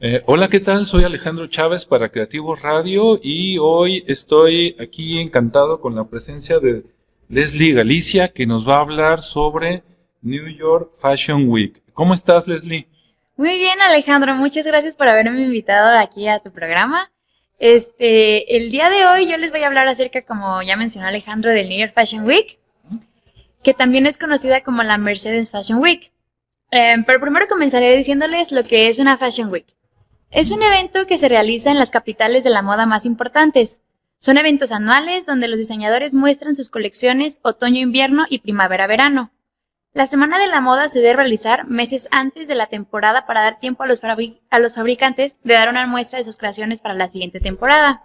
Eh, hola, ¿qué tal? Soy Alejandro Chávez para Creativos Radio y hoy estoy aquí encantado con la presencia de Leslie Galicia que nos va a hablar sobre New York Fashion Week. ¿Cómo estás, Leslie? Muy bien, Alejandro. Muchas gracias por haberme invitado aquí a tu programa. Este, el día de hoy yo les voy a hablar acerca, como ya mencionó Alejandro, del New York Fashion Week, que también es conocida como la Mercedes Fashion Week. Eh, pero primero comenzaré diciéndoles lo que es una Fashion Week. Es un evento que se realiza en las capitales de la moda más importantes. Son eventos anuales donde los diseñadores muestran sus colecciones otoño-invierno y primavera-verano. La Semana de la Moda se debe realizar meses antes de la temporada para dar tiempo a los, a los fabricantes de dar una muestra de sus creaciones para la siguiente temporada.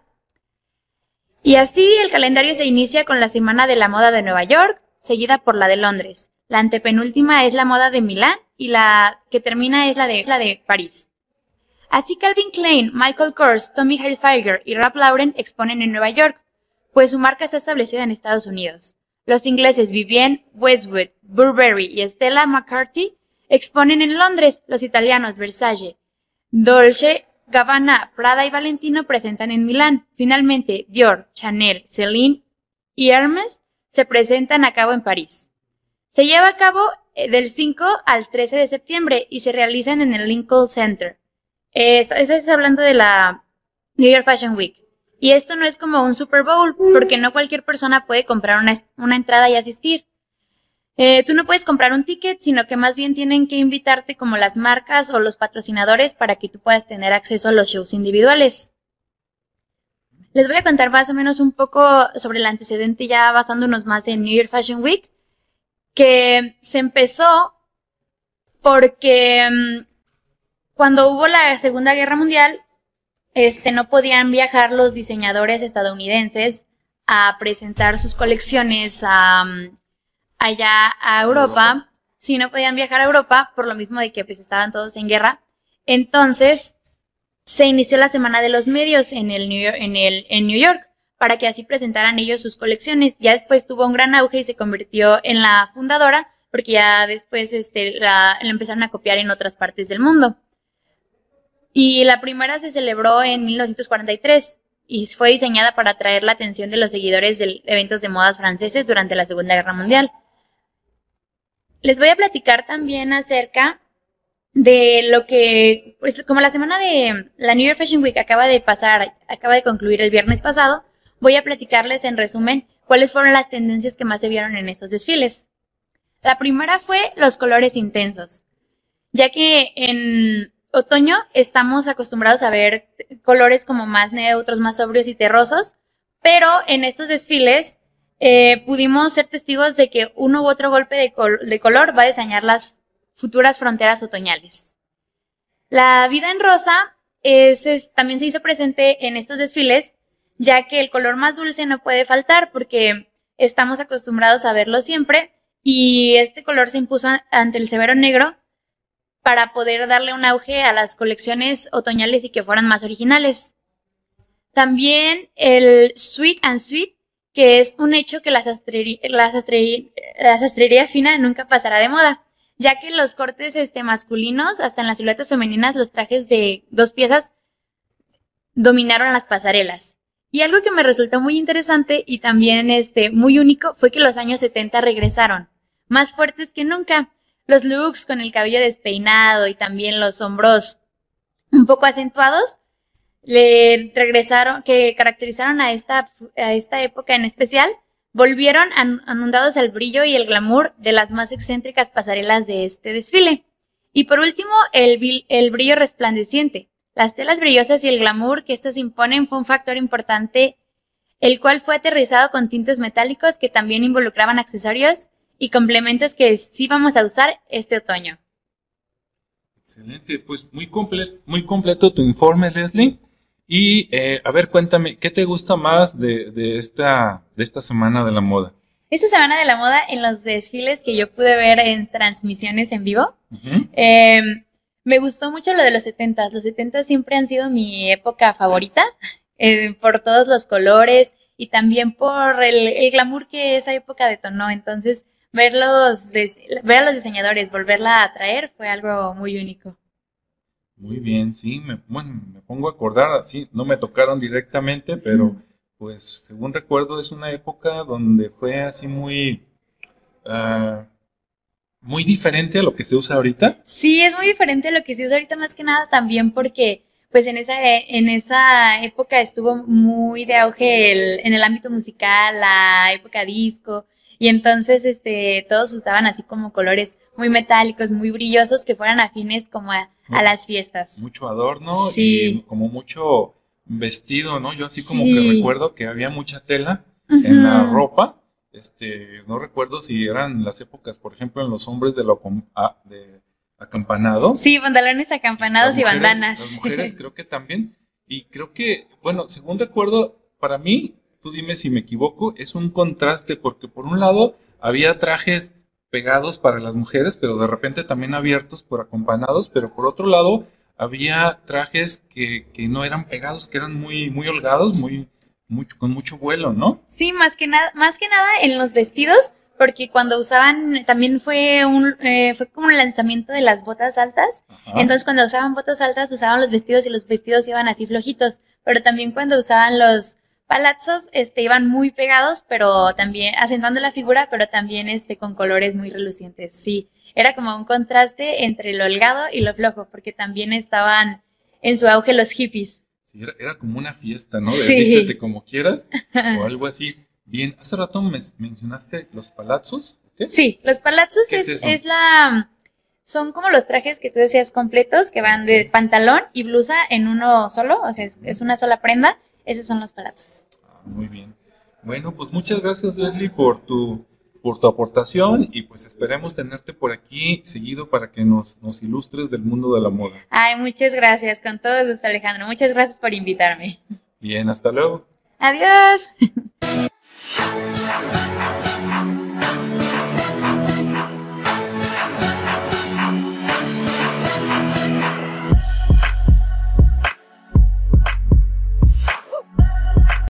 Y así el calendario se inicia con la Semana de la Moda de Nueva York, seguida por la de Londres. La antepenúltima es la moda de Milán y la que termina es la de, la de París. Así Calvin Klein, Michael Kors, Tommy Hilfiger y Ralph Lauren exponen en Nueva York, pues su marca está establecida en Estados Unidos. Los ingleses Vivienne Westwood, Burberry y Stella McCarthy exponen en Londres, los italianos Versace, Dolce, Gabbana, Prada y Valentino presentan en Milán. Finalmente, Dior, Chanel, Celine y Hermes se presentan a cabo en París. Se lleva a cabo eh, del 5 al 13 de septiembre y se realizan en el Lincoln Center. Eh, estás hablando de la New York Fashion Week. Y esto no es como un Super Bowl, porque no cualquier persona puede comprar una, entrada y asistir. Eh, tú no puedes comprar un ticket, sino que más bien tienen que invitarte como las marcas o los patrocinadores para que tú puedas tener acceso a los shows individuales. Les voy a contar más o menos un poco sobre el antecedente ya basándonos más en New York Fashion Week, que se empezó porque mm, cuando hubo la Segunda Guerra Mundial, este, no podían viajar los diseñadores estadounidenses a presentar sus colecciones allá a Europa. Si no podían viajar a Europa, por lo mismo de que pues estaban todos en guerra. Entonces, se inició la Semana de los Medios en el New York, en el, en New York para que así presentaran ellos sus colecciones. Ya después tuvo un gran auge y se convirtió en la fundadora, porque ya después este, la empezaron a copiar en otras partes del mundo. Y la primera se celebró en 1943 y fue diseñada para atraer la atención de los seguidores de eventos de modas franceses durante la Segunda Guerra Mundial. Les voy a platicar también acerca de lo que, pues como la semana de la New York Fashion Week acaba de pasar, acaba de concluir el viernes pasado, voy a platicarles en resumen cuáles fueron las tendencias que más se vieron en estos desfiles. La primera fue los colores intensos, ya que en otoño estamos acostumbrados a ver colores como más neutros, más sobrios y terrosos, pero en estos desfiles eh, pudimos ser testigos de que uno u otro golpe de, color va a diseñar las futuras fronteras otoñales. La vida en rosa también se hizo presente en estos desfiles, ya que el color más dulce no puede faltar porque estamos acostumbrados a verlo siempre y este color se impuso ante el severo negro para poder darle un auge a las colecciones otoñales y que fueran más originales. También el Sweet and Sweet, que es un hecho que la sastrería, fina nunca pasará de moda, ya que los cortes este, masculinos, hasta en las siluetas femeninas, los trajes de dos piezas dominaron las pasarelas. Y algo que me resultó muy interesante y también este, muy único fue que los años 70 regresaron, más fuertes que nunca, los looks con el cabello despeinado y también los hombros un poco acentuados le regresaron, que caracterizaron a esta, a esta época en especial, volvieron anundados al brillo y el glamour de las más excéntricas pasarelas de este desfile. Y por último, el, el brillo resplandeciente. Las telas brillosas y el glamour que éstas imponen fue un factor importante, el cual fue aterrizado con tintes metálicos que también involucraban accesorios y complementos que sí vamos a usar este otoño. Excelente, pues muy, completo, muy completo tu informe, Leslie. Y eh, a ver, cuéntame, ¿qué te gusta más de, esta, de esta semana de la moda? Esta semana de la moda, en los desfiles que yo pude ver en transmisiones en vivo, em, me gustó mucho lo de los 70. Los 70 siempre han sido mi época favorita, eh, por todos los colores y también por el, el, glamour que esa época detonó. Entonces, verlos, ver a los diseñadores, volverla a traer, fue algo muy único. Muy bien, sí, me, bueno, me pongo a acordar, así, no me tocaron directamente, pero pues según recuerdo es una época donde fue así muy, ah, muy diferente a lo que se usa ahorita. Sí, es muy diferente a lo que se usa ahorita más que nada también porque pues en esa, en esa época estuvo muy de auge el, en el ámbito musical, la época disco, y entonces este, todos usaban así como colores muy metálicos, muy brillosos, que fueran afines como a, las fiestas. Mucho adorno y como mucho vestido, ¿no? Yo así como que recuerdo que había mucha tela en la ropa. Este, no recuerdo si eran las épocas, por ejemplo, en los hombres de, lo, ah, de acampanado. Sí, pantalones acampanados y bandanas. Las mujeres creo que también. Y creo que, bueno, según recuerdo, para mí, tú dime si me equivoco, es un contraste porque por un lado había trajes pegados para las mujeres, pero de repente también abiertos por acompanados, pero por otro lado había trajes que, que no eran pegados, que eran muy, muy holgados, muy, mucho, con mucho vuelo, ¿no? Sí, más que nada, más que nada en los vestidos porque cuando usaban, también fue un, eh, fue como un lanzamiento de las botas altas, entonces cuando usaban botas altas usaban los vestidos y los vestidos iban así flojitos, pero también cuando usaban los palazzos, este, iban muy pegados, pero también acentuando la figura, pero también este, con colores muy relucientes, sí, era como un contraste entre lo holgado y lo flojo, porque también estaban en su auge los hippies. Sí, era, como una fiesta, ¿no? De sí. como quieras, o algo así. Bien, hace rato me mencionaste los palazzos. Sí, los palazzos es, la... Son como los trajes que tú decías completos, que van de pantalón y blusa en uno solo, o sea, es, una sola prenda. Esos son los palazzos. Ah, muy bien. Bueno, pues muchas gracias Leslie por tu, por tu aportación y pues esperemos tenerte por aquí seguido para que nos, nos ilustres del mundo de la moda. Ay, muchas gracias, con todo gusto Alejandro. Muchas gracias por invitarme. Bien, hasta luego. Adiós.